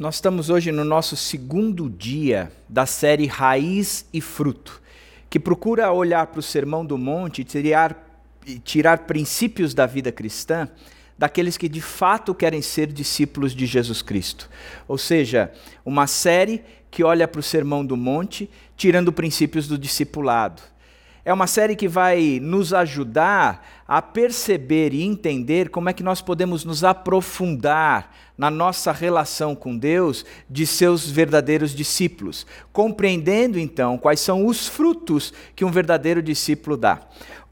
nós estamos hoje no nosso segundo dia da série Raiz e Fruto, que procura olhar para o Sermão do Monte e tirar, tirar princípios da vida cristã daqueles que de fato querem ser discípulos de Jesus Cristo. Ou seja, uma série que olha para o Sermão do Monte, tirando princípios do discipulado. É uma série que vai nos ajudar a perceber e entender como é que nós podemos nos aprofundar na nossa relação com Deus de seus verdadeiros discípulos, compreendendo então quais são os frutos que um verdadeiro discípulo dá.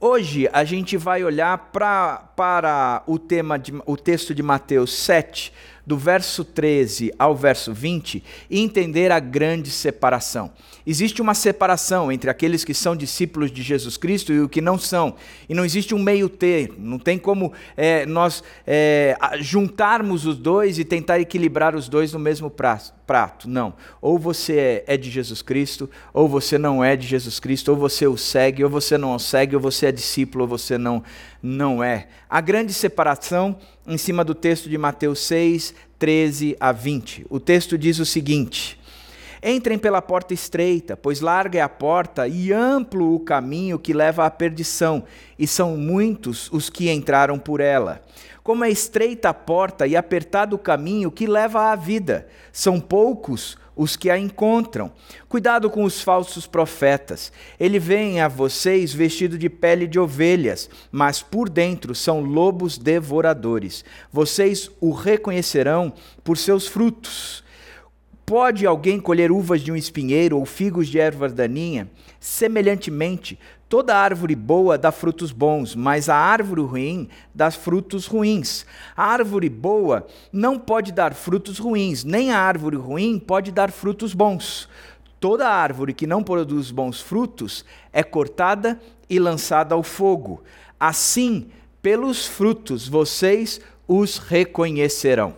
Hoje a gente vai olhar pra, para o tema de, o texto de Mateus 7, do verso 13 ao verso 20 e entender a grande separação. Existe uma separação entre aqueles que são discípulos de Jesus Cristo e os que não são, e não existe um meio termo, não tem como é, nós é, juntarmos os dois e tentar equilibrar os dois no mesmo prato. Não. Ou você é de Jesus Cristo, ou você não é de Jesus Cristo, ou você o segue, ou você não o segue, ou você é discípulo, ou você não, não é. A grande separação em cima do texto de Mateus 6, 13 a 20. O texto diz o seguinte: Entrem pela porta estreita, pois larga é a porta e amplo o caminho que leva à perdição, e são muitos os que entraram por ela. Como é estreita a porta e apertado o caminho que leva à vida, são poucos os que a encontram. Cuidado com os falsos profetas. Ele vem a vocês vestido de pele de ovelhas, mas por dentro são lobos devoradores. Vocês o reconhecerão por seus frutos. Pode alguém colher uvas de um espinheiro ou figos de erva daninha? Semelhantemente, Toda árvore boa dá frutos bons, mas a árvore ruim dá frutos ruins. A árvore boa não pode dar frutos ruins, nem a árvore ruim pode dar frutos bons. Toda árvore que não produz bons frutos é cortada e lançada ao fogo. Assim, pelos frutos vocês os reconhecerão.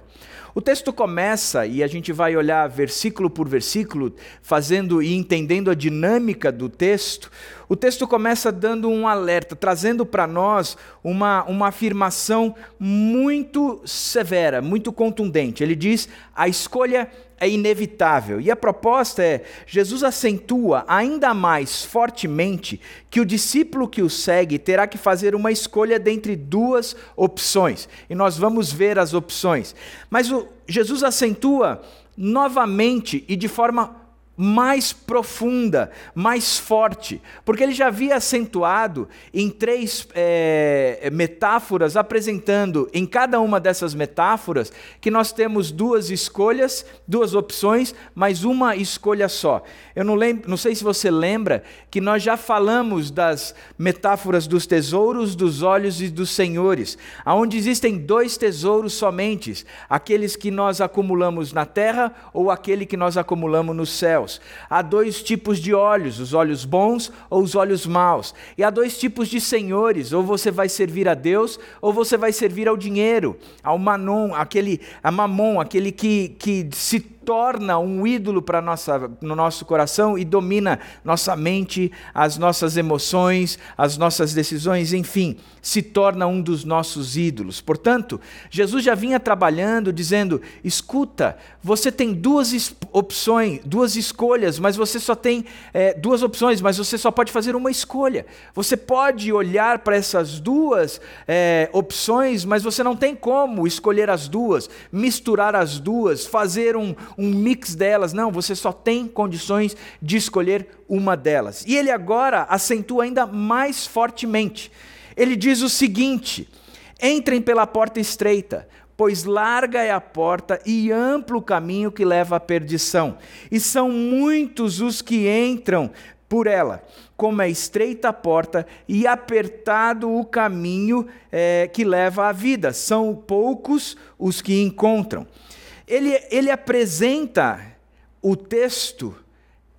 O texto começa e a gente vai olhar versículo por versículo, fazendo e entendendo a dinâmica do texto. O texto começa dando um alerta, trazendo para nós uma, uma afirmação muito severa, muito contundente. Ele diz: a escolha é inevitável. E a proposta é: Jesus acentua ainda mais fortemente que o discípulo que o segue terá que fazer uma escolha dentre duas opções. E nós vamos ver as opções. Mas o, Jesus acentua novamente e de forma mais profunda, mais forte, porque ele já havia acentuado em três é, metáforas, apresentando em cada uma dessas metáforas que nós temos duas escolhas, duas opções, mas uma escolha só. Eu não, lembro, não sei se você lembra que nós já falamos das metáforas dos tesouros, dos olhos e dos senhores, aonde existem dois tesouros somente, aqueles que nós acumulamos na terra ou aquele que nós acumulamos nos céus céus. Há dois tipos de olhos, os olhos bons ou os olhos maus. E há dois tipos de senhores, ou você vai servir a Deus ou você vai servir ao dinheiro, ao manon, aquele a mamon, aquele que, que se torna um ídolo para nossa no nosso coração e domina nossa mente, as nossas emoções, as nossas decisões, enfim, se torna um dos nossos ídolos. Portanto, Jesus já vinha trabalhando dizendo: escuta, você tem duas opções, duas escolhas, mas você só tem é, duas opções, mas você só pode fazer uma escolha. Você pode olhar para essas duas é, opções, mas você não tem como escolher as duas, misturar as duas, fazer um, um mix delas. Não, você só tem condições de escolher uma delas. E ele agora acentua ainda mais fortemente. Ele diz o seguinte: entrem pela porta estreita, pois larga é a porta e amplo o caminho que leva à perdição, e são muitos os que entram por ela. Como é estreita a porta e apertado o caminho é, que leva à vida, são poucos os que encontram ele, ele apresenta o texto,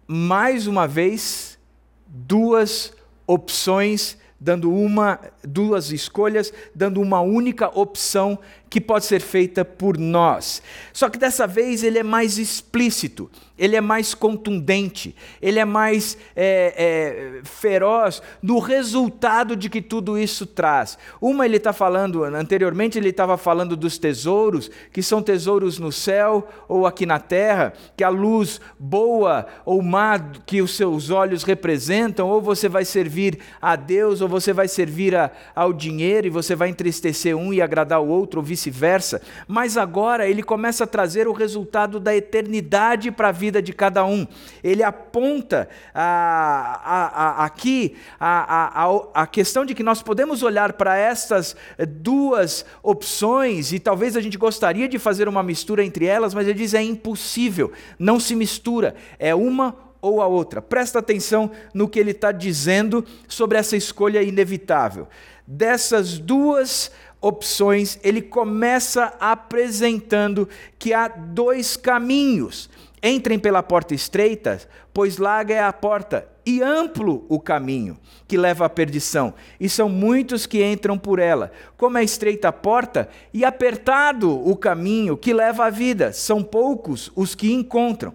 mais uma vez, duas opções dando uma, duas escolhas, dando uma única opção que pode ser feita por nós. Só que dessa vez ele é mais explícito, ele é mais contundente, ele é mais é, é, feroz no resultado de que tudo isso traz. Uma ele está falando, anteriormente ele estava falando dos tesouros, que são tesouros no céu ou aqui na terra, que a luz boa ou má que os seus olhos representam, ou você vai servir a Deus, ou você vai servir a, ao dinheiro e você vai entristecer um e agradar o outro, ou vice-versa, mas agora ele começa a trazer o resultado da eternidade para a vida de cada um. Ele aponta a, a, a, aqui a, a, a questão de que nós podemos olhar para estas duas opções e talvez a gente gostaria de fazer uma mistura entre elas, mas ele diz é impossível, não se mistura, é uma ou a outra. Presta atenção no que ele está dizendo sobre essa escolha inevitável. Dessas duas opções, ele começa apresentando que há dois caminhos. Entrem pela porta estreita, pois larga é a porta e amplo o caminho que leva à perdição, e são muitos que entram por ela. Como é estreita a porta e apertado o caminho que leva à vida, são poucos os que encontram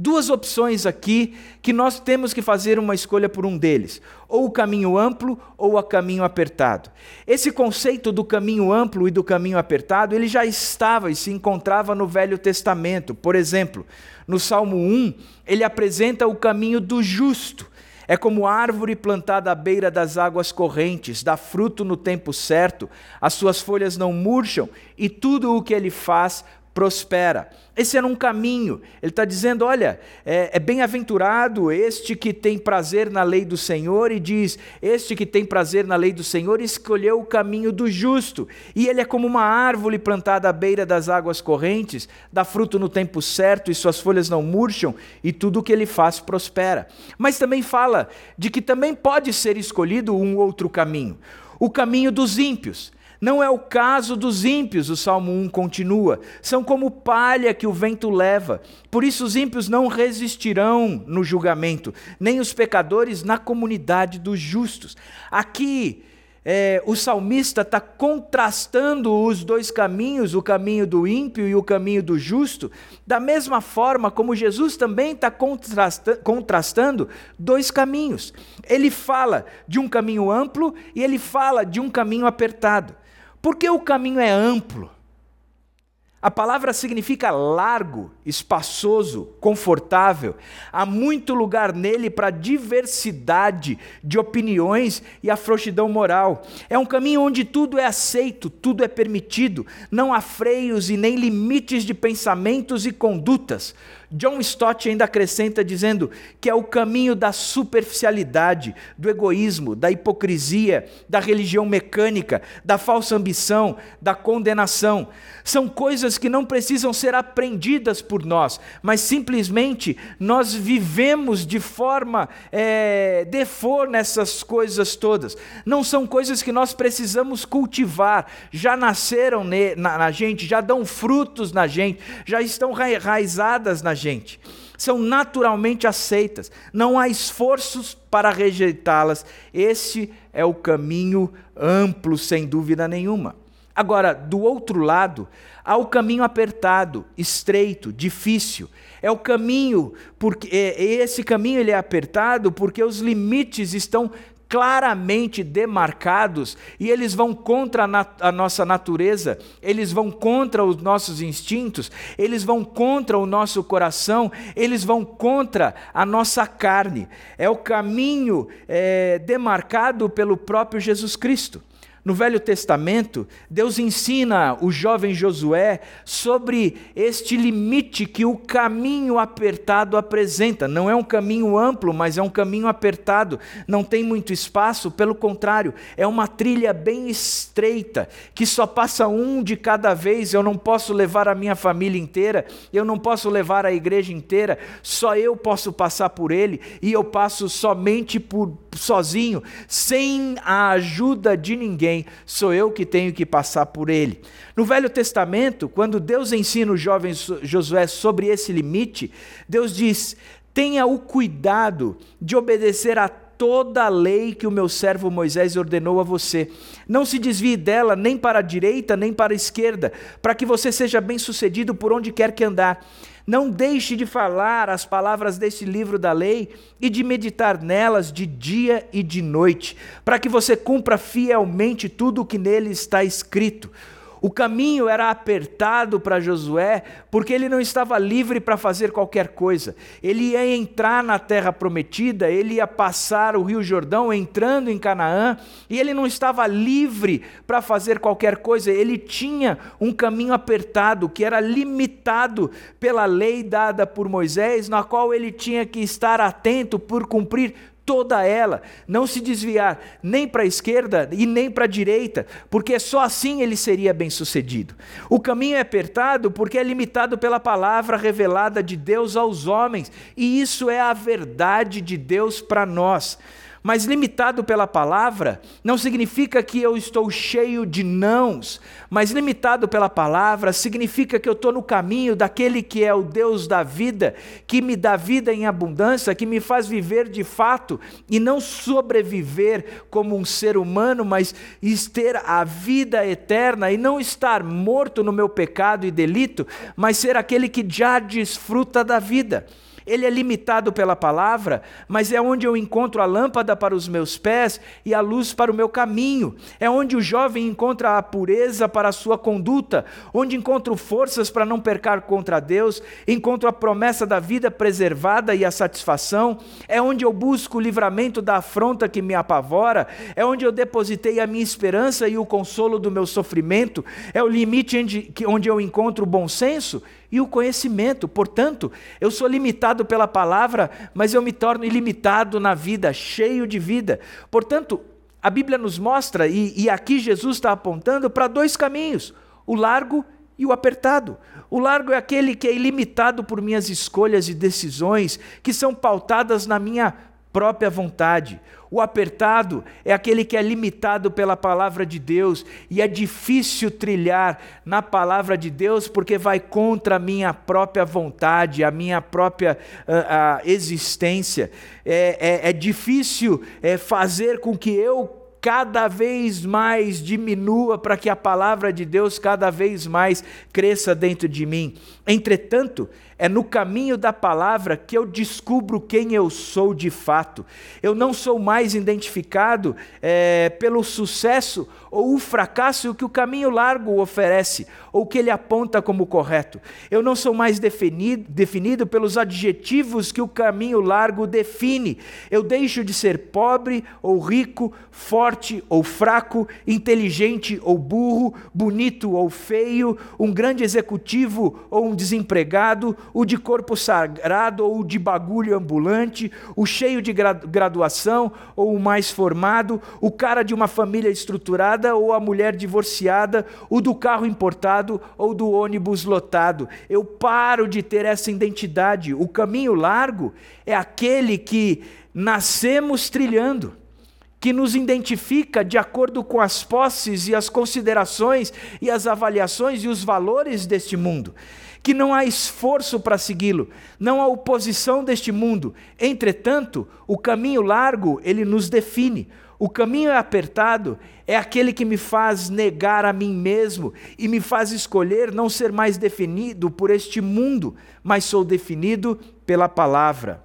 duas opções aqui que nós temos que fazer uma escolha por um deles, ou o caminho amplo ou o caminho apertado. Esse conceito do caminho amplo e do caminho apertado, ele já estava e se encontrava no Velho Testamento. Por exemplo, no Salmo 1, ele apresenta o caminho do justo. É como árvore plantada à beira das águas correntes, dá fruto no tempo certo, as suas folhas não murcham e tudo o que ele faz prospera. Esse era um caminho. Ele está dizendo: olha, é, é bem-aventurado este que tem prazer na lei do Senhor, e diz: este que tem prazer na lei do Senhor escolheu o caminho do justo. E ele é como uma árvore plantada à beira das águas correntes, dá fruto no tempo certo, e suas folhas não murcham, e tudo o que ele faz prospera. Mas também fala de que também pode ser escolhido um outro caminho o caminho dos ímpios. Não é o caso dos ímpios, o Salmo 1 continua. São como palha que o vento leva. Por isso os ímpios não resistirão no julgamento, nem os pecadores na comunidade dos justos. Aqui, é, o salmista está contrastando os dois caminhos, o caminho do ímpio e o caminho do justo, da mesma forma como Jesus também está contrasta contrastando dois caminhos. Ele fala de um caminho amplo e ele fala de um caminho apertado. Porque o caminho é amplo. A palavra significa largo, espaçoso, confortável. Há muito lugar nele para diversidade de opiniões e a frouxidão moral. É um caminho onde tudo é aceito, tudo é permitido, não há freios e nem limites de pensamentos e condutas. John Stott ainda acrescenta dizendo que é o caminho da superficialidade, do egoísmo, da hipocrisia, da religião mecânica, da falsa ambição, da condenação. São coisas que não precisam ser aprendidas por nós, mas simplesmente nós vivemos de forma é, defor nessas coisas todas. Não são coisas que nós precisamos cultivar, já nasceram na, na gente, já dão frutos na gente, já estão enraizadas na gente. São naturalmente aceitas, não há esforços para rejeitá-las. Esse é o caminho amplo, sem dúvida nenhuma. Agora, do outro lado, há o caminho apertado, estreito, difícil. É o caminho, porque é, esse caminho ele é apertado porque os limites estão claramente demarcados e eles vão contra a, nat a, nossa natureza, eles vão contra os nossos instintos, eles vão contra o nosso coração, eles vão contra a nossa carne. É o caminho é, demarcado pelo próprio Jesus Cristo. No Velho Testamento, Deus ensina o jovem Josué sobre este limite que o caminho apertado apresenta. Não é um caminho amplo, mas é um caminho apertado. Não tem muito espaço, pelo contrário, é uma trilha bem estreita, que só passa um de cada vez. Eu não posso levar a minha família inteira, eu não posso levar a igreja inteira, só eu posso passar por ele, e eu passo somente por sozinho, sem a ajuda de ninguém, sou eu que tenho que passar por ele. No Velho Testamento, quando Deus ensina o jovem Josué sobre esse limite, Deus diz: tenha o cuidado de obedecer a toda a lei que o meu servo Moisés ordenou a você. Não se desvie dela nem para a direita nem para a esquerda, para que você seja bem-sucedido por onde quer que andar. Não deixe de falar as palavras deste livro da lei e de meditar nelas de dia e de noite, para que você cumpra fielmente tudo o que nele está escrito. O caminho era apertado para Josué, porque ele não estava livre para fazer qualquer coisa. Ele ia entrar na terra prometida, ele ia passar o Rio Jordão entrando em Canaã, e ele não estava livre para fazer qualquer coisa. Ele tinha um caminho apertado, que era limitado pela lei dada por Moisés, na qual ele tinha que estar atento por cumprir toda ela, não se desviar nem para a esquerda e nem para a direita, porque só assim ele seria bem-sucedido. O caminho é apertado porque é limitado pela palavra revelada de Deus aos homens, e isso é a verdade de Deus para nós. Mas limitado pela palavra não significa que eu estou cheio de nãos, mas limitado pela palavra significa que eu estou no caminho daquele que é o Deus da vida, que me dá vida em abundância, que me faz viver de fato e não sobreviver como um ser humano, mas ter a vida eterna e não estar morto no meu pecado e delito, mas ser aquele que já desfruta da vida ele é limitado pela palavra, mas é onde eu encontro a lâmpada para os meus pés e a luz para o meu caminho. É onde o jovem encontra a pureza para a sua conduta, onde encontro forças para não percar contra Deus, encontro a promessa da vida preservada e a satisfação. É onde eu busco o livramento da afronta que me apavora, é onde eu depositei a minha esperança e o consolo do meu sofrimento. É o limite onde eu encontro o bom senso e o conhecimento. Portanto, eu sou limitado pela palavra, mas eu me torno ilimitado na vida, cheio de vida. Portanto, a Bíblia nos mostra, e, e aqui Jesus está apontando para dois caminhos: o largo e o apertado. O largo é aquele que é ilimitado por minhas escolhas e decisões, que são pautadas na minha própria vontade. O apertado é aquele que é limitado pela palavra de Deus e é difícil trilhar na palavra de Deus porque vai contra a minha própria vontade, a minha própria uh, uh, existência. É, é, é difícil é, fazer com que eu cada vez mais diminua para que a palavra de Deus cada vez mais cresça dentro de mim. Entretanto, é no caminho da palavra que eu descubro quem eu sou de fato. Eu não sou mais identificado é, pelo sucesso ou o fracasso que o caminho largo oferece, ou que ele aponta como correto. Eu não sou mais definido, definido pelos adjetivos que o caminho largo define. Eu deixo de ser pobre ou rico, forte ou fraco, inteligente ou burro, bonito ou feio, um grande executivo ou um desempregado, o de corpo sagrado ou o de bagulho ambulante, o cheio de graduação ou o mais formado, o cara de uma família estruturada ou a mulher divorciada, o do carro importado ou do ônibus lotado. Eu paro de ter essa identidade. O caminho largo é aquele que nascemos trilhando que nos identifica de acordo com as posses e as considerações e as avaliações e os valores deste mundo que não há esforço para segui-lo, não há oposição deste mundo. Entretanto, o caminho largo, ele nos define. O caminho apertado é aquele que me faz negar a mim mesmo e me faz escolher não ser mais definido por este mundo, mas sou definido pela palavra.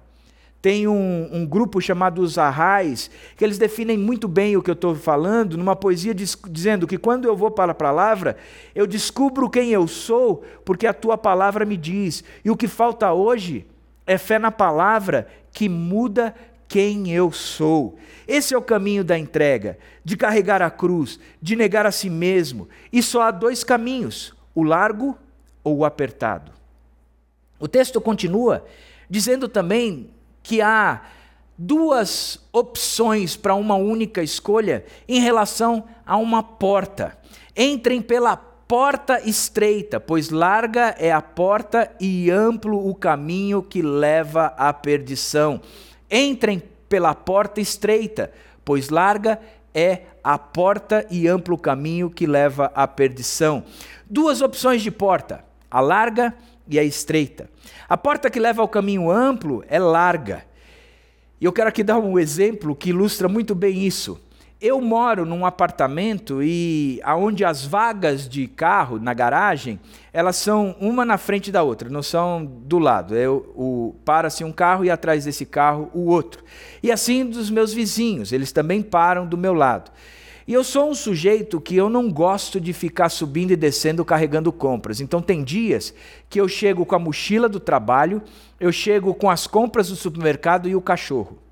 Tem um, um, grupo chamado Os Arrais, que eles definem muito bem o que eu estou falando, numa poesia diz, dizendo que quando eu vou para a palavra, eu descubro quem eu sou, porque a tua palavra me diz. E o que falta hoje é fé na palavra que muda quem eu sou. Esse é o caminho da entrega, de carregar a cruz, de negar a si mesmo. E só há dois caminhos: o largo ou o apertado. O texto continua dizendo também que há duas opções para uma única escolha em relação a uma porta. Entrem pela porta estreita, pois larga é a porta e amplo o caminho que leva à perdição. Entrem pela porta estreita, pois larga é a porta e amplo caminho que leva à perdição. Duas opções de porta: a larga e a estreita. A porta que leva ao caminho amplo é larga. E eu quero aqui dar um exemplo que ilustra muito bem isso. Eu moro num apartamento e aonde as vagas de carro na garagem, elas são uma na frente da outra, não são do lado. Eu, o, para-se um carro e atrás desse carro o outro. E assim dos meus vizinhos, eles também param do meu lado. E eu sou um sujeito que eu não gosto de ficar subindo e descendo carregando compras. Então tem dias que eu chego com a mochila do trabalho, eu chego com as compras do supermercado e o cachorro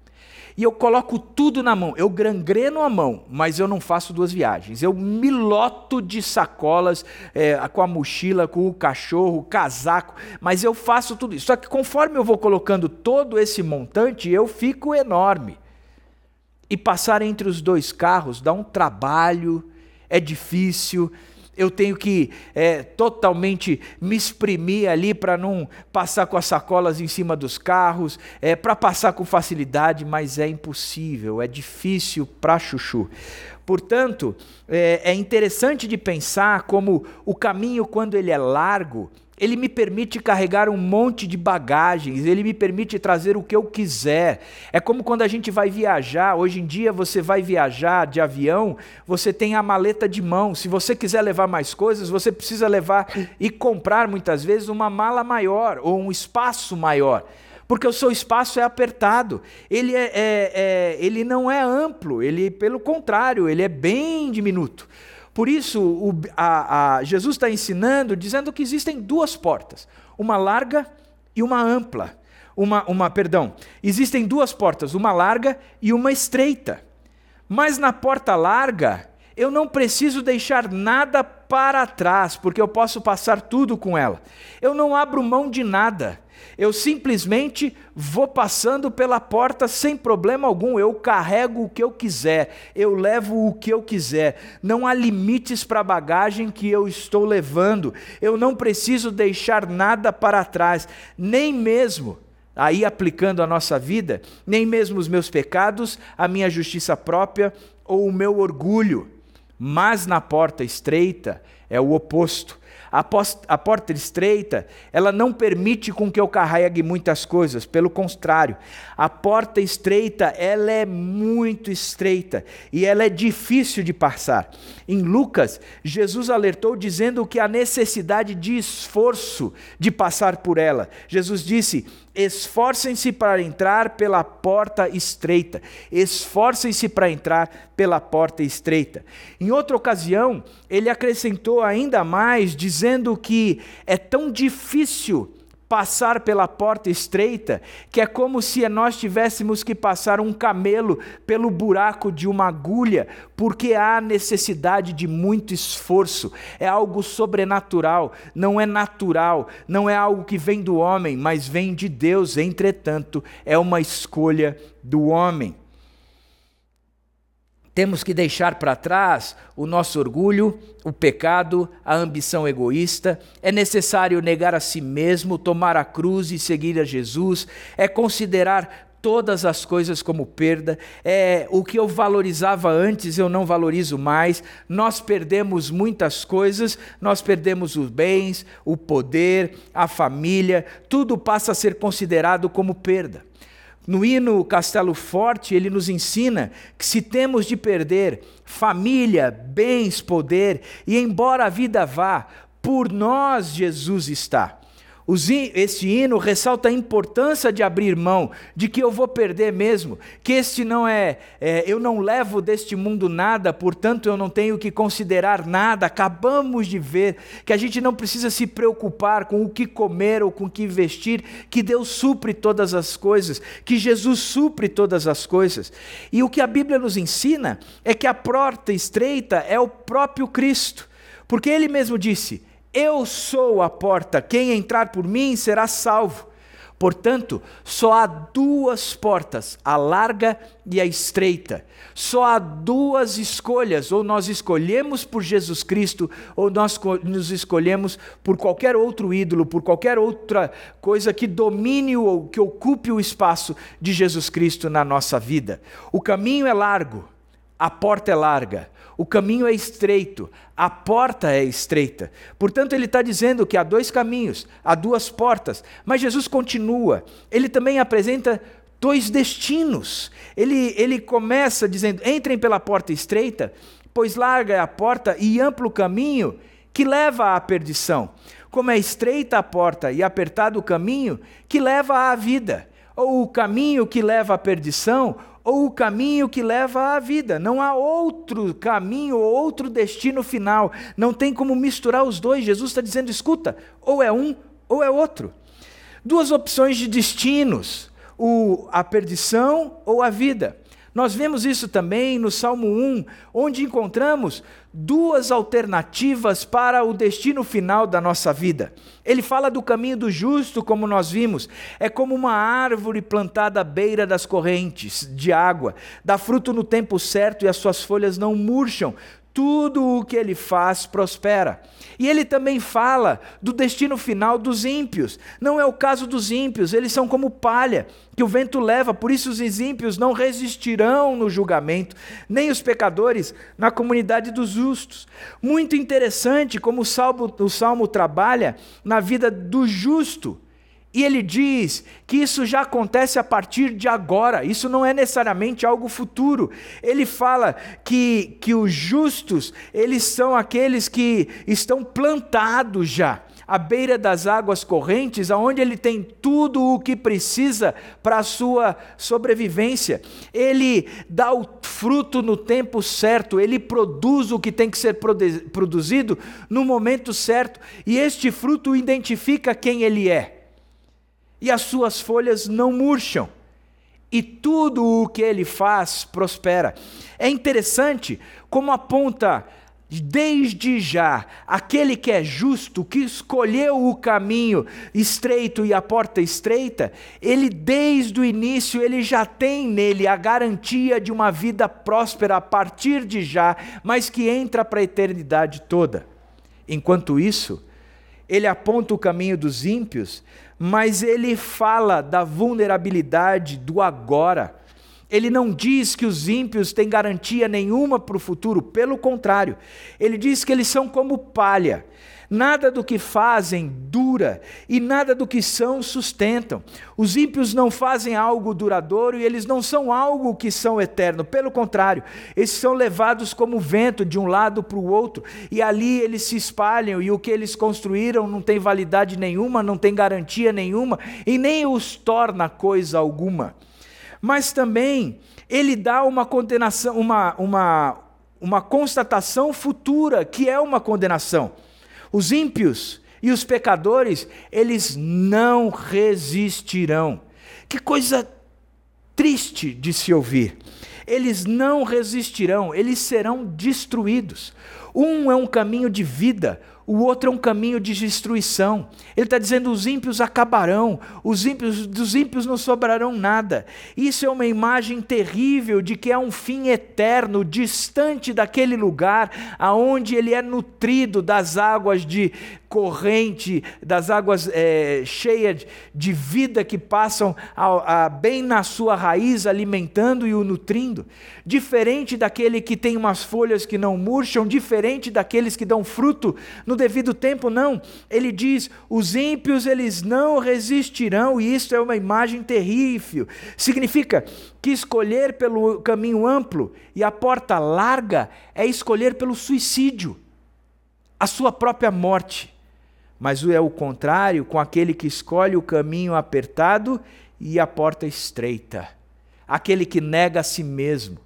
e eu coloco tudo na mão. Eu grangreno a mão, mas eu não faço duas viagens. Eu me loto de sacolas é, com a mochila, com o cachorro, o casaco, mas eu faço tudo isso. Só que conforme eu vou colocando todo esse montante, eu fico enorme. E passar entre os dois carros dá um trabalho, é difícil eu tenho que é, totalmente me exprimir ali para não passar com as sacolas em cima dos carros, é, para passar com facilidade, mas é impossível, é difícil para chuchu. Portanto, é, é interessante de pensar como o caminho, quando ele é largo, ele me permite carregar um monte de bagagens, ele me permite trazer o que eu quiser. É como quando a gente vai viajar, hoje em dia você vai viajar de avião, você tem a maleta de mão. Se você quiser levar mais coisas, você precisa levar e comprar muitas vezes uma mala maior ou um espaço maior porque o seu espaço é apertado. Ele, é, é, é, ele não é amplo, ele, pelo contrário, ele é bem diminuto. Por isso, o, a, a, Jesus está ensinando, dizendo que existem duas portas, uma larga e uma ampla. Uma, uma, perdão, existem duas portas, uma larga e uma estreita. Mas na porta larga, eu não preciso deixar nada para trás, porque eu posso passar tudo com ela. Eu não abro mão de nada. Eu simplesmente vou passando pela porta sem problema algum. Eu carrego o que eu quiser, eu levo o que eu quiser. Não há limites para a bagagem que eu estou levando. Eu não preciso deixar nada para trás, nem mesmo. Aí aplicando a nossa vida, nem mesmo os meus pecados, a minha justiça própria ou o meu orgulho. Mas na porta estreita é o oposto. A, porta estreita, ela não permite com que eu carregue muitas coisas, pelo contrário, a porta estreita, ela é muito estreita e ela é difícil de passar. Em Lucas, Jesus alertou dizendo que há necessidade de esforço de passar por ela. Jesus disse: Esforcem-se para entrar pela porta estreita. Esforcem-se para entrar pela porta estreita. Em outra ocasião, ele acrescentou ainda mais, dizendo que é tão difícil passar pela porta estreita, que é como se nós tivéssemos que passar um camelo pelo buraco de uma agulha, porque há necessidade de muito esforço. É algo sobrenatural, não é natural, não é algo que vem do homem, mas vem de Deus. Entretanto, é uma escolha do homem. Temos que deixar para trás o nosso orgulho, o pecado, a ambição egoísta. É necessário negar a si mesmo, tomar a cruz e seguir a Jesus. É considerar todas as coisas como perda. É o que eu valorizava antes, eu não valorizo mais. Nós perdemos muitas coisas, nós perdemos os bens, o poder, a família, tudo passa a ser considerado como perda. No hino Castelo Forte, ele nos ensina que se temos de perder família, bens, poder, e embora a vida vá, por nós Jesus está. Este hino ressalta a importância de abrir mão, de que eu vou perder mesmo, que este não é, é, eu não levo deste mundo nada, portanto eu não tenho que considerar nada. Acabamos de ver que a gente não precisa se preocupar com o que comer ou com o que vestir, que Deus supre todas as coisas, que Jesus supre todas as coisas. E o que a Bíblia nos ensina é que a porta estreita é o próprio Cristo, porque ele mesmo disse: eu sou a porta, quem entrar por mim será salvo. Portanto, só há duas portas, a larga e a estreita. Só há duas escolhas: ou nós escolhemos por Jesus Cristo, ou nós nos escolhemos por qualquer outro ídolo, por qualquer outra coisa que domine ou que ocupe o espaço de Jesus Cristo na nossa vida. O caminho é largo, a porta é larga, o caminho é estreito, a porta é estreita. Portanto, ele está dizendo que há dois caminhos, há duas portas. Mas Jesus continua, ele também apresenta dois destinos. Ele, ele começa dizendo: entrem pela porta estreita, pois larga é a porta e amplo o caminho que leva à perdição. Como é estreita a porta e apertado o caminho que leva à vida, ou o caminho que leva à perdição, ou o caminho que leva à vida. Não há outro caminho ou outro destino final. Não tem como misturar os dois. Jesus está dizendo: escuta, ou é um ou é outro. Duas opções de destinos: o, a perdição ou a vida. Nós vemos isso também no Salmo 1, onde encontramos duas alternativas para o destino final da nossa vida. Ele fala do caminho do justo, como nós vimos, é como uma árvore plantada à beira das correntes de água, dá fruto no tempo certo e as suas folhas não murcham, tudo o que ele faz prospera. E ele também fala do destino final dos ímpios. Não é o caso dos ímpios, eles são como palha que o vento leva, por isso os ímpios não resistirão no julgamento, nem os pecadores na comunidade dos justos. Muito interessante como o salmo, o salmo trabalha na vida do justo. E ele diz que isso já acontece a partir de agora, isso não é necessariamente algo futuro. Ele fala que, que os justos, eles são aqueles que estão plantados já à beira das águas correntes, aonde ele tem tudo o que precisa para a sua sobrevivência. Ele dá o fruto no tempo certo, ele produz o que tem que ser produzido no momento certo, e este fruto identifica quem ele é e as suas folhas não murcham, e tudo o que ele faz prospera. É interessante como aponta desde já aquele que é justo, que escolheu o caminho estreito e a porta estreita, ele desde o início ele já tem nele a garantia de uma vida próspera a partir de já, mas que entra para a eternidade toda. Enquanto isso, ele aponta o caminho dos ímpios, mas ele fala da vulnerabilidade do agora. Ele não diz que os ímpios têm garantia nenhuma para o futuro, pelo contrário, ele diz que eles são como palha. Nada do que fazem dura e nada do que são sustentam. Os ímpios não fazem algo duradouro e eles não são algo que são eterno. Pelo contrário, eles são levados como vento de um lado para o outro e ali eles se espalham e o que eles construíram não tem validade nenhuma, não tem garantia nenhuma e nem os torna coisa alguma. Mas também ele dá uma condenação, uma, uma, uma constatação futura que é uma condenação. Os ímpios e os pecadores, eles não resistirão. Que coisa triste de se ouvir. Eles não resistirão, eles serão destruídos. Um é um caminho de vida, o outro é um caminho de destruição. Ele está dizendo: os ímpios acabarão, os ímpios, dos ímpios não sobrarão nada. Isso é uma imagem terrível de que é um fim eterno, distante daquele lugar aonde ele é nutrido das águas de corrente, das águas é, cheias de vida que passam a, a, bem na sua raiz, alimentando e o nutrindo. Diferente daquele que tem umas folhas que não murcham, diferente daqueles que dão fruto no devido tempo, não. Ele diz: os ímpios eles não resistirão, e isso é uma imagem terrível. Significa que escolher pelo caminho amplo e a porta larga é escolher pelo suicídio, a sua própria morte mas é o contrário com aquele que escolhe o caminho apertado e a porta estreita, aquele que nega a si mesmo,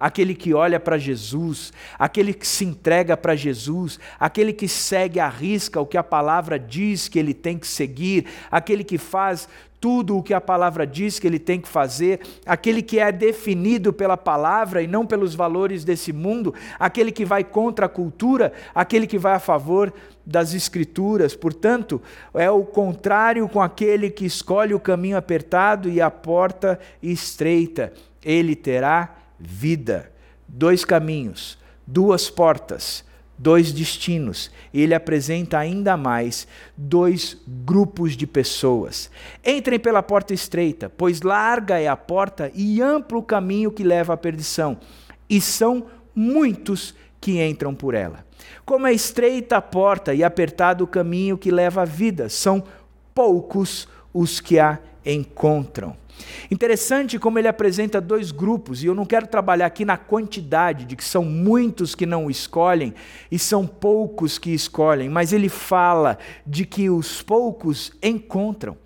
aquele que olha para Jesus, aquele que se entrega para Jesus, aquele que segue à risca o que a palavra diz que ele tem que seguir, aquele que faz tudo o que a palavra diz que ele tem que fazer, aquele que é definido pela palavra e não pelos valores desse mundo, aquele que vai contra a cultura, aquele que vai a favor das Escrituras. Portanto, é o contrário com aquele que escolhe o caminho apertado e a porta estreita. Ele terá vida. Dois caminhos, duas portas dois destinos. Ele apresenta ainda mais dois grupos de pessoas. Entrem pela porta estreita, pois larga é a porta e amplo o caminho que leva à perdição, e são muitos que entram por ela. Como é estreita a porta e apertado o caminho que leva à vida, são poucos os que a encontram. Interessante como ele apresenta dois grupos, e eu não quero trabalhar aqui na quantidade, de que são muitos que não escolhem e são poucos que escolhem, mas ele fala de que os poucos encontram.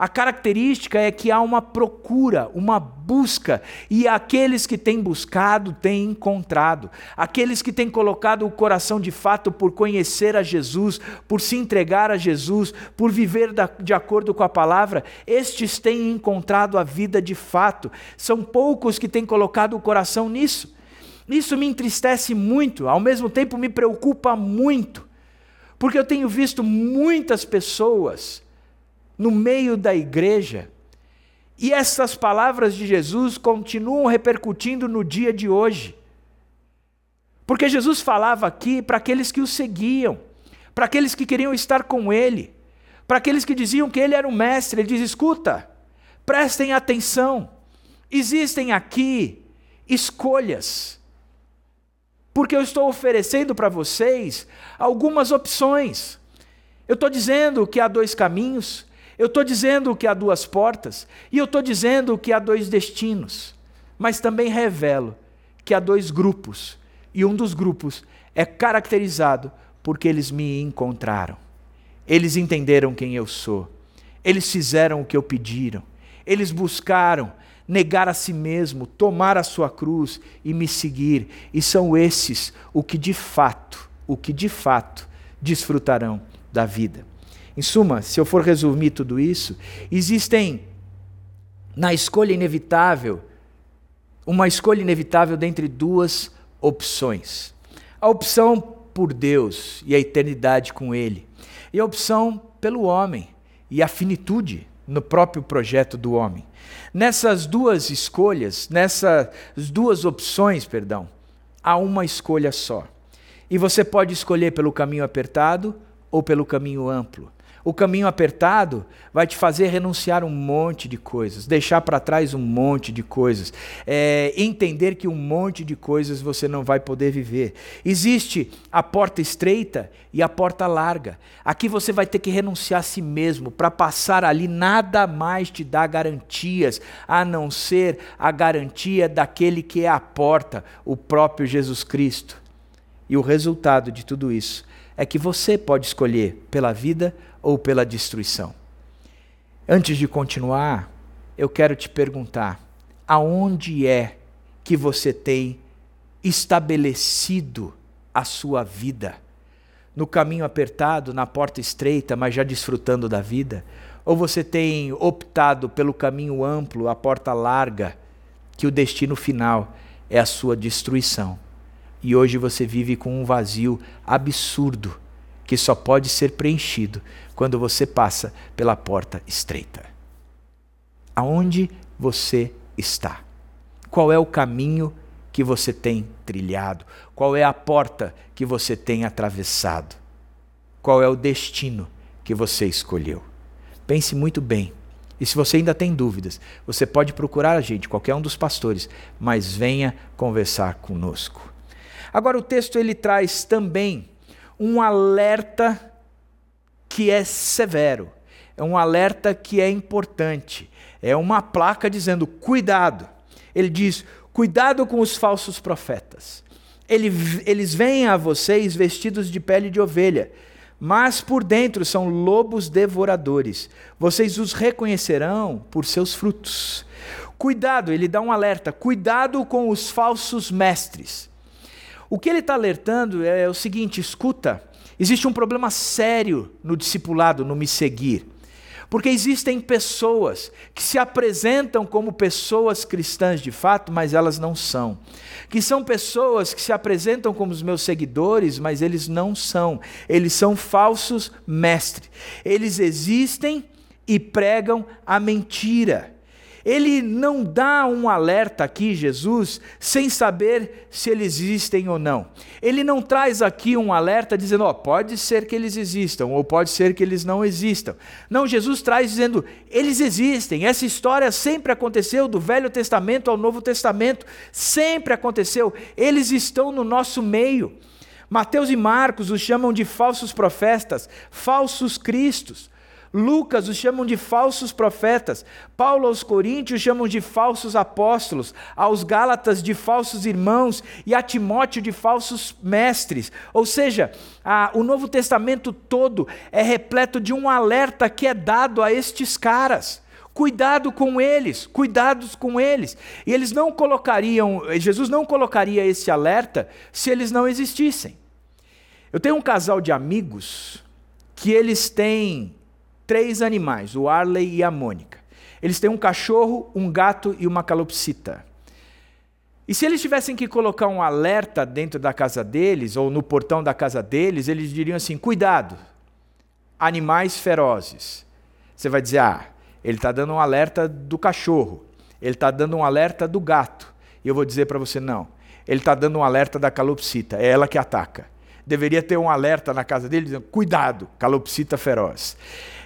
A característica é que há uma procura, uma busca, e aqueles que têm buscado têm encontrado. Aqueles que têm colocado o coração de fato por conhecer a Jesus, por se entregar a Jesus, por viver de acordo com a palavra, estes têm encontrado a vida de fato. São poucos que têm colocado o coração nisso. Isso me entristece muito, ao mesmo tempo me preocupa muito, porque eu tenho visto muitas pessoas no meio da igreja. E essas palavras de Jesus continuam repercutindo no dia de hoje. Porque Jesus falava aqui para aqueles que o seguiam, para aqueles que queriam estar com ele, para aqueles que diziam que ele era o mestre. Ele diz: escuta, prestem atenção, existem aqui escolhas, porque eu estou oferecendo para vocês algumas opções. Eu estou dizendo que há dois caminhos, eu estou dizendo que há duas portas e eu estou dizendo que há dois destinos, mas também revelo que há dois grupos e um dos grupos é caracterizado porque eles me encontraram. Eles entenderam quem eu sou. Eles fizeram o que eu pediram. Eles buscaram negar a si mesmo, tomar a sua cruz e me seguir. E são esses o que de fato, o que de fato desfrutarão da vida. Em suma, se eu for resumir tudo isso, existem na escolha inevitável, uma escolha inevitável dentre duas opções. A opção por Deus e a eternidade com Ele, e a opção pelo homem e a finitude no próprio projeto do homem. Nessas duas escolhas, nessas duas opções, perdão, há uma escolha só. E você pode escolher pelo caminho apertado ou pelo caminho amplo. O caminho apertado vai te fazer renunciar um monte de coisas, deixar para trás um monte de coisas, é, entender que um monte de coisas você não vai poder viver. Existe a porta estreita e a porta larga. Aqui você vai ter que renunciar a si mesmo. Para passar ali, nada mais te dá garantias, a não ser a garantia daquele que é a porta, o próprio Jesus Cristo. E o resultado de tudo isso é que você pode escolher pela vida ou pela destruição. Antes de continuar, eu quero te perguntar: aonde é que você tem estabelecido a sua vida? No caminho apertado, na porta estreita, mas já desfrutando da vida? Ou você tem optado pelo caminho amplo, a porta larga, que o destino final é a sua destruição? E hoje você vive com um vazio absurdo que só pode ser preenchido quando você passa pela porta estreita. Aonde você está? Qual é o caminho que você tem trilhado? Qual é a porta que você tem atravessado? Qual é o destino que você escolheu? Pense muito bem. E se você ainda tem dúvidas, você pode procurar a gente, qualquer um dos pastores, mas venha conversar conosco. Agora o texto ele traz também um alerta que é severo, é um alerta que é importante, é uma placa dizendo: cuidado. Ele diz: cuidado com os falsos profetas. eles vêm a vocês vestidos de pele de ovelha, mas por dentro são lobos devoradores. Vocês os reconhecerão por seus frutos. Cuidado, ele dá um alerta: cuidado com os falsos mestres. O que ele está alertando é o seguinte: escuta, existe um problema sério no discipulado, no me seguir. Porque existem pessoas que se apresentam como pessoas cristãs de fato, mas elas não são. Que são pessoas que se apresentam como os meus seguidores, mas eles não são. Eles são falsos mestres. Eles existem e pregam a mentira. Ele não dá um alerta aqui, Jesus, sem saber se eles existem ou não. Ele não traz aqui um alerta dizendo, ó, pode ser que eles existam, ou pode ser que eles não existam. Não, Jesus traz dizendo, eles existem. Essa história sempre aconteceu, do Velho Testamento ao Novo Testamento, sempre aconteceu. Eles estão no nosso meio. Mateus e Marcos os chamam de falsos profetas, falsos cristos. Lucas os chamam de falsos profetas. Paulo aos Coríntios chamam de falsos apóstolos. Aos Gálatas de falsos irmãos. E a Timóteo de falsos mestres. Ou seja, a, o Novo Testamento todo é repleto de um alerta que é dado a estes caras. Cuidado com eles, cuidados com eles. E eles não colocariam, Jesus não colocaria esse alerta se eles não existissem. Eu tenho um casal de amigos que eles têm três animais, o Arley e a Mônica. Eles têm um cachorro, um gato e uma calopsita. E se eles tivessem que colocar um alerta dentro da casa deles, ou no portão da casa deles, eles diriam assim: cuidado, animais ferozes. Você vai dizer, ah, ele está dando um alerta do cachorro, ele está dando um alerta do gato. E eu vou dizer para você: não, ele está dando um alerta da calopsita, é ela que ataca. Deveria ter um alerta na casa dele dizendo: cuidado, calopsita feroz.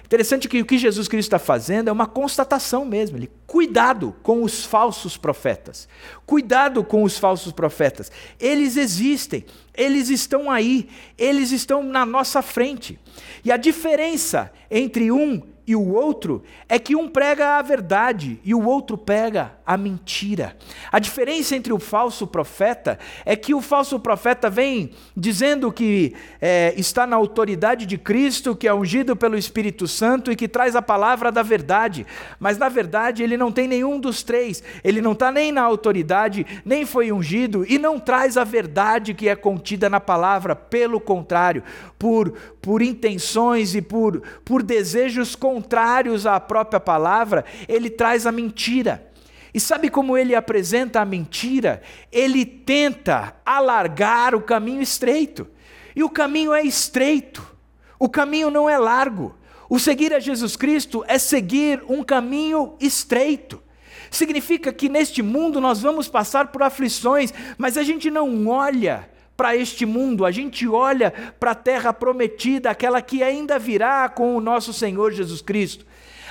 Interessante que o que Jesus Cristo está fazendo é uma constatação mesmo. Ele, cuidado com os falsos profetas. Cuidado com os falsos profetas. Eles existem, eles estão aí, eles estão na nossa frente. E a diferença entre um e o outro é que um prega a verdade e o outro prega a mentira. A diferença entre o falso profeta é que o falso profeta vem dizendo que é, está na autoridade de Cristo, que é ungido pelo Espírito Santo e que traz a palavra da verdade, mas na verdade ele não tem nenhum dos três, ele não está nem na autoridade, nem foi ungido e não traz a verdade que é contida na palavra, pelo contrário, por, por intenções e por, por desejos contrários à própria palavra, ele traz a mentira. E sabe como ele apresenta a mentira? Ele tenta alargar o caminho estreito. E o caminho é estreito. O caminho não é largo. O seguir a Jesus Cristo é seguir um caminho estreito. Significa que neste mundo nós vamos passar por aflições, mas a gente não olha para este mundo, a gente olha para a terra prometida, aquela que ainda virá com o nosso Senhor Jesus Cristo.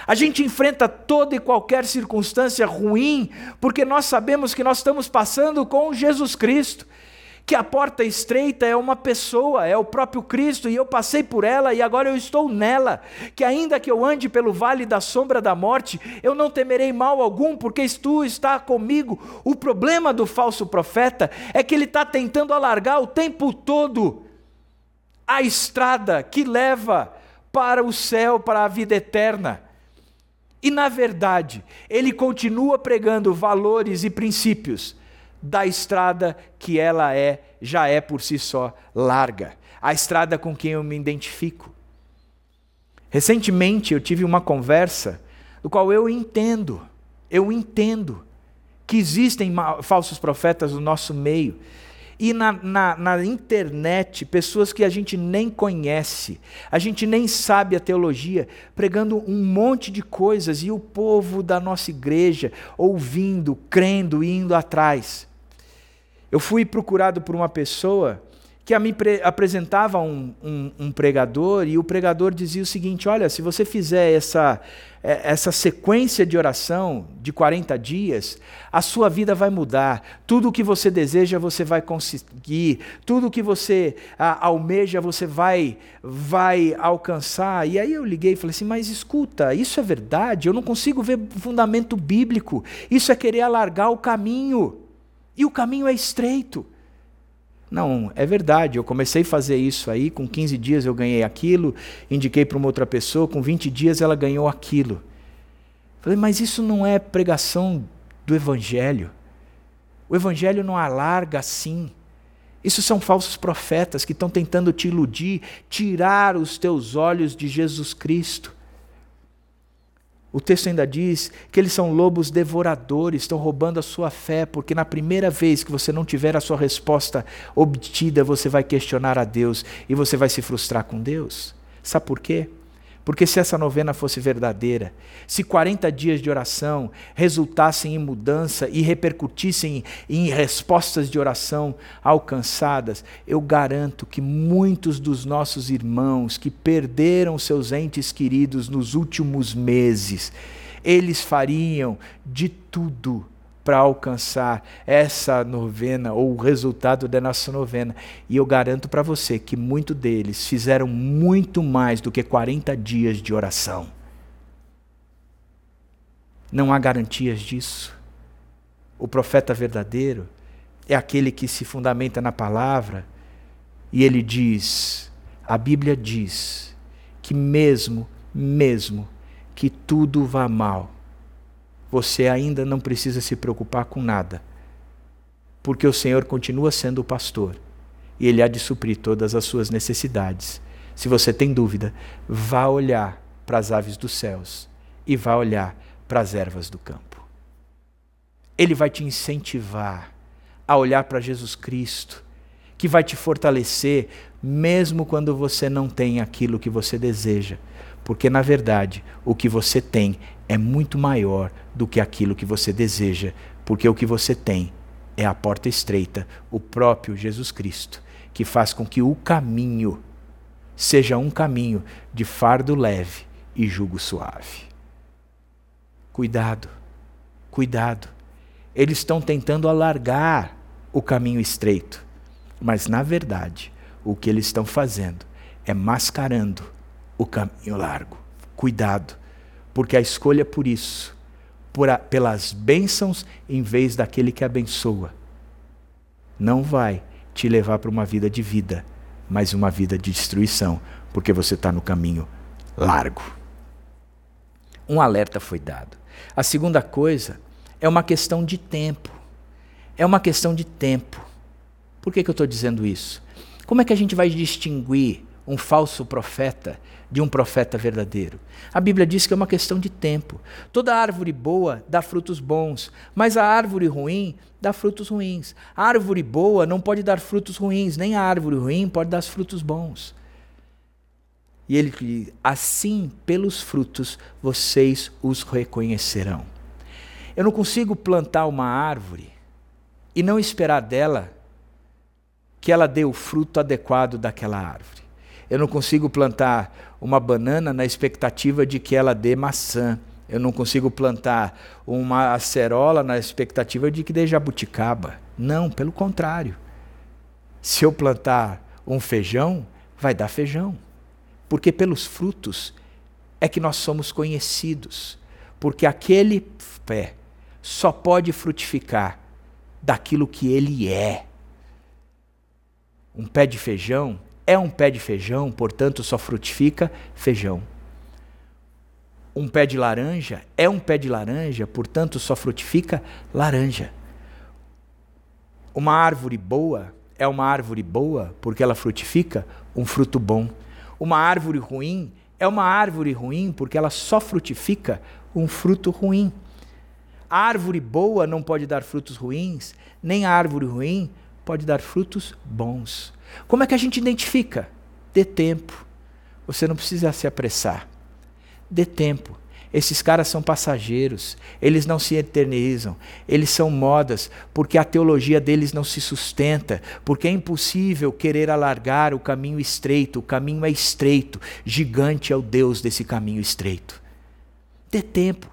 A gente enfrenta toda e qualquer circunstância ruim, porque nós sabemos que nós estamos passando com Jesus Cristo. Que a porta estreita é uma pessoa, é o próprio Cristo, e eu passei por ela e agora eu estou nela. Que ainda que eu ande pelo vale da sombra da morte, eu não temerei mal algum, porque tu está comigo. O problema do falso profeta é que ele está tentando alargar o tempo todo a estrada que leva para o céu, para a vida eterna. E na verdade, ele continua pregando valores e princípios da estrada que ela é, já é por si só larga, a estrada com quem eu me identifico. Recentemente eu tive uma conversa do qual eu entendo, eu entendo que existem falsos profetas no nosso meio e na, na, na, internet pessoas que a gente nem conhece, a gente nem sabe a teologia, pregando um monte de coisas e o povo da nossa igreja ouvindo, crendo, indo atrás. Eu fui procurado por uma pessoa que me apresentava um, um, um, pregador e o pregador dizia o seguinte: olha, se você fizer essa, é, essa sequência de oração de 40 dias, a sua vida vai mudar. Tudo o que você deseja, você vai conseguir. Tudo o que você a, almeja, você vai, vai alcançar. E aí eu liguei e falei assim: mas escuta, isso é verdade? Eu não consigo ver fundamento bíblico. Isso é querer alargar o caminho. E o caminho é estreito. Não, é verdade, eu comecei a fazer isso aí, com 15 dias eu ganhei aquilo, indiquei para uma outra pessoa, com 20 dias ela ganhou aquilo. Falei, mas isso não é pregação do Evangelho. O Evangelho não alarga assim. Isso são falsos profetas que estão tentando te iludir, tirar os teus olhos de Jesus Cristo. O texto ainda diz que eles são lobos devoradores, estão roubando a sua fé, porque na primeira vez que você não tiver a sua resposta obtida, você vai questionar a Deus e você vai se frustrar com Deus. Sabe por quê? Porque se essa novena fosse verdadeira, se 40 dias de oração resultassem em mudança e repercutissem em respostas de oração alcançadas, eu garanto que muitos dos nossos irmãos que perderam seus entes queridos nos últimos meses, eles fariam de tudo para alcançar essa novena ou o resultado da nossa novena. E eu garanto para você que muitos deles fizeram muito mais do que 40 dias de oração. Não há garantias disso. O profeta verdadeiro é aquele que se fundamenta na palavra e ele diz: a Bíblia diz que mesmo, mesmo que tudo vá mal, você ainda não precisa se preocupar com nada, porque o Senhor continua sendo o pastor e Ele há de suprir todas as suas necessidades. Se você tem dúvida, vá olhar para as aves dos céus e vá olhar para as ervas do campo. Ele vai te incentivar a olhar para Jesus Cristo, que vai te fortalecer, mesmo quando você não tem aquilo que você deseja. Porque, na verdade, o que você tem é muito maior do que aquilo que você deseja, porque o que você tem é a porta estreita, o próprio Jesus Cristo, que faz com que o caminho seja um caminho de fardo leve e jugo suave. Cuidado, cuidado. Eles estão tentando alargar o caminho estreito, mas na verdade, o que eles estão fazendo é mascarando o caminho largo. Cuidado porque a escolha é por isso, por a, pelas bênçãos em vez daquele que abençoa, não vai te levar para uma vida de vida, mas uma vida de destruição, porque você está no caminho largo. Um alerta foi dado. A segunda coisa é uma questão de tempo. É uma questão de tempo. Por que, que eu estou dizendo isso? Como é que a gente vai distinguir um falso profeta de um profeta verdadeiro. A Bíblia diz que é uma questão de tempo. Toda árvore boa dá frutos bons, mas a árvore ruim dá frutos ruins. A árvore boa não pode dar frutos ruins, nem a árvore ruim pode dar frutos bons. E ele diz: assim pelos frutos vocês os reconhecerão. Eu não consigo plantar uma árvore e não esperar dela que ela dê o fruto adequado daquela árvore. Eu não consigo plantar uma banana na expectativa de que ela dê maçã. Eu não consigo plantar uma acerola na expectativa de que dê jabuticaba. Não, pelo contrário. Se eu plantar um feijão, vai dar feijão. Porque pelos frutos é que nós somos conhecidos. Porque aquele pé só pode frutificar daquilo que ele é. Um pé de feijão é um pé de feijão, portanto só frutifica feijão. Um pé de laranja é um pé de laranja, portanto só frutifica laranja. Uma árvore boa é uma árvore boa porque ela frutifica um fruto bom. Uma árvore ruim é uma árvore ruim porque ela só frutifica um fruto ruim. A árvore boa não pode dar frutos ruins, nem a árvore ruim pode dar frutos bons. Como é que a gente identifica? Dê tempo. Você não precisa se apressar. Dê tempo. Esses caras são passageiros, eles não se eternizam, eles são modas, porque a teologia deles não se sustenta, porque é impossível querer alargar o caminho estreito, o caminho é estreito, gigante é o Deus desse caminho estreito. Dê tempo,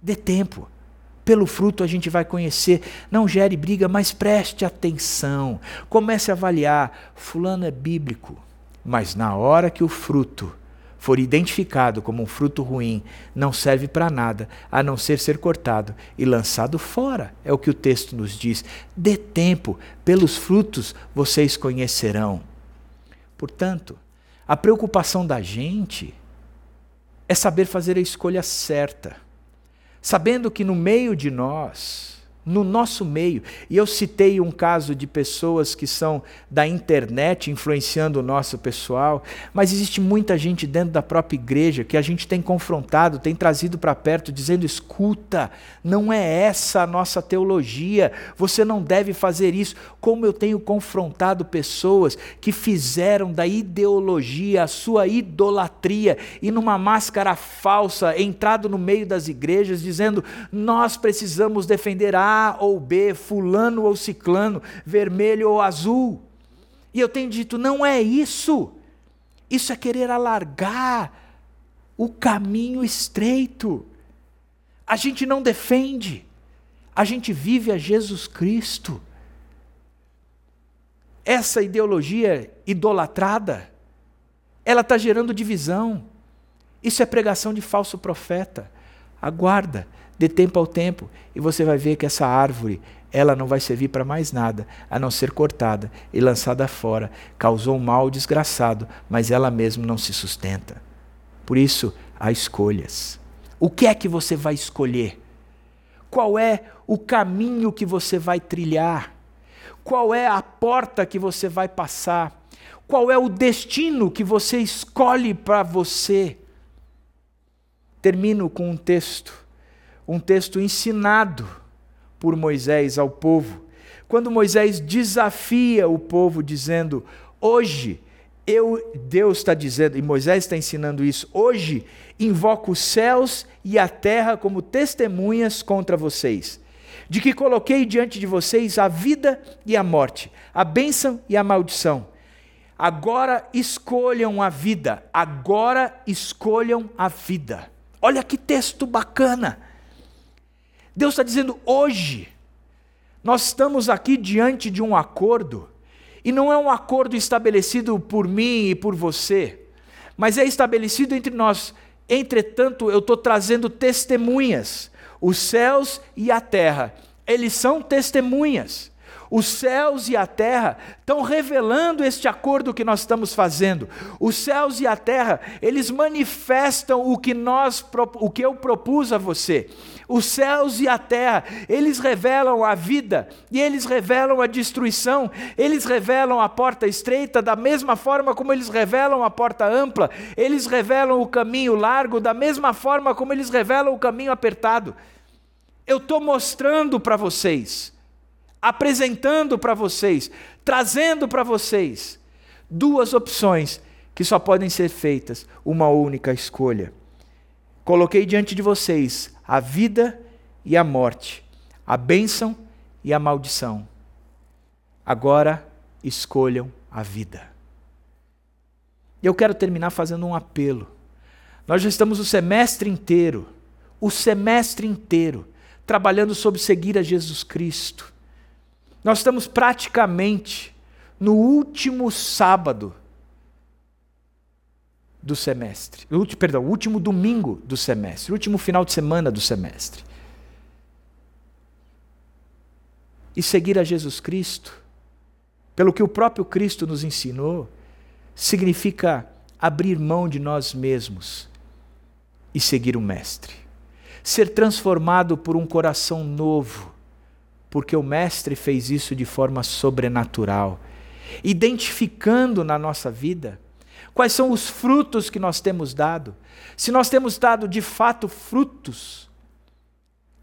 dê tempo. Pelo fruto a gente vai conhecer. Não gere briga, mas preste atenção. Comece a avaliar. Fulano é bíblico, mas na hora que o fruto for identificado como um fruto ruim, não serve para nada a não ser ser cortado e lançado fora. É o que o texto nos diz. Dê tempo, pelos frutos vocês conhecerão. Portanto, a preocupação da gente é saber fazer a escolha certa sabendo que no meio de nós, no nosso meio, e eu citei um caso de pessoas que são da internet influenciando o nosso pessoal, mas existe muita gente dentro da própria igreja que a gente tem confrontado, tem trazido para perto, dizendo: escuta, não é essa a nossa teologia, você não deve fazer isso. Como eu tenho confrontado pessoas que fizeram da ideologia a sua idolatria e numa máscara falsa, entrado no meio das igrejas, dizendo: nós precisamos defender a ou B, fulano ou ciclano, vermelho ou azul. E eu tenho dito, não é isso. Isso é querer alargar o caminho estreito. A gente não defende, A gente vive a Jesus Cristo. Essa ideologia idolatrada, ela está gerando divisão. Isso é pregação de falso profeta. Aguarda, dê tempo ao tempo, e você vai ver que essa árvore, ela não vai servir para mais nada, a não ser cortada e lançada fora. Causou um mal desgraçado, mas ela mesma não se sustenta. Por isso, há escolhas. O que é que você vai escolher? Qual é o caminho que você vai trilhar? Qual é a porta que você vai passar? Qual é o destino que você escolhe para você? Termino com um texto, um texto ensinado por Moisés ao povo. Quando Moisés desafia o povo, dizendo: Hoje eu, Deus está dizendo, e Moisés está ensinando isso, hoje invoco os céus e a terra como testemunhas contra vocês, de que coloquei diante de vocês a vida e a morte, a bênção e a maldição. Agora escolham a vida, agora escolham a vida. Olha que texto bacana. Deus está dizendo hoje, nós estamos aqui diante de um acordo e não é um acordo estabelecido por mim e por você, mas é estabelecido entre nós. Entretanto, eu estou trazendo testemunhas. Os céus e a terra, eles são testemunhas. Os céus e a terra estão revelando este acordo que nós estamos fazendo. Os céus e a terra, eles manifestam o que nós o que eu propus a você. Os céus e a terra, eles revelam a vida e eles revelam a destruição. Eles revelam a porta estreita da mesma forma como eles revelam a porta ampla. Eles revelam o caminho largo da mesma forma como eles revelam o caminho apertado. Eu estou mostrando para vocês apresentando para vocês, trazendo para vocês duas opções que só podem ser feitas, uma única escolha. Coloquei diante de vocês a vida e a morte, a bênção e a maldição. Agora escolham a vida. E eu quero terminar fazendo um apelo. Nós já estamos o semestre inteiro, o semestre inteiro, trabalhando sobre seguir a Jesus Cristo. Nós estamos praticamente no último sábado do semestre, perdão, último domingo do semestre, último final de semana do semestre. E seguir a Jesus Cristo, pelo que o próprio Cristo nos ensinou, significa abrir mão de nós mesmos e seguir o Mestre. Ser transformado por um coração novo porque o Mestre fez isso de forma sobrenatural, identificando na nossa vida quais são os frutos que nós temos dado. Se nós temos dado de fato frutos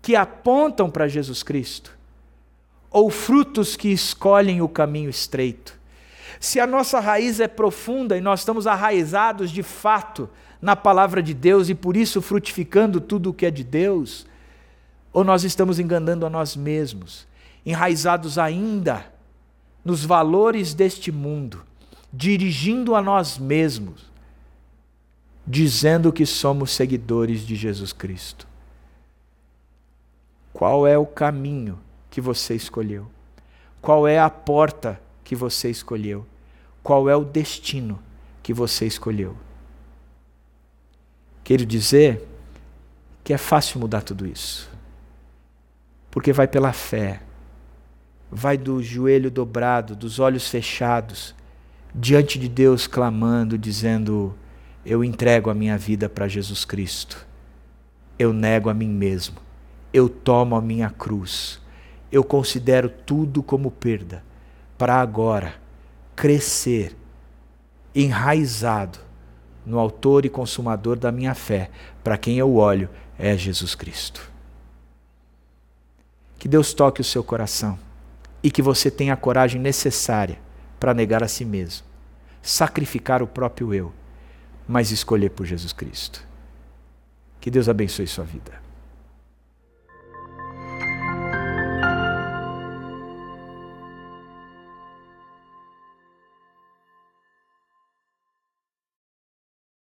que apontam para Jesus Cristo, ou frutos que escolhem o caminho estreito. Se a nossa raiz é profunda e nós estamos arraizados de fato na palavra de Deus e por isso frutificando tudo o que é de Deus, ou nós estamos enganando a nós mesmos, enraizados ainda nos valores deste mundo, dirigindo a nós mesmos, dizendo que somos seguidores de Jesus Cristo? Qual é o caminho que você escolheu? Qual é a porta que você escolheu? Qual é o destino que você escolheu? Quero dizer que é fácil mudar tudo isso porque vai pela fé, vai do joelho dobrado, dos olhos fechados, diante de Deus clamando, dizendo: Eu entrego a minha vida para Jesus Cristo, eu nego a mim mesmo, eu tomo a minha cruz, eu considero tudo como perda, para agora crescer enraizado no Autor e Consumador da minha fé, para quem eu olho é Jesus Cristo. Que Deus toque o seu coração e que você tenha a coragem necessária para negar a si mesmo, sacrificar o próprio eu, mas escolher por Jesus Cristo. Que Deus abençoe sua vida.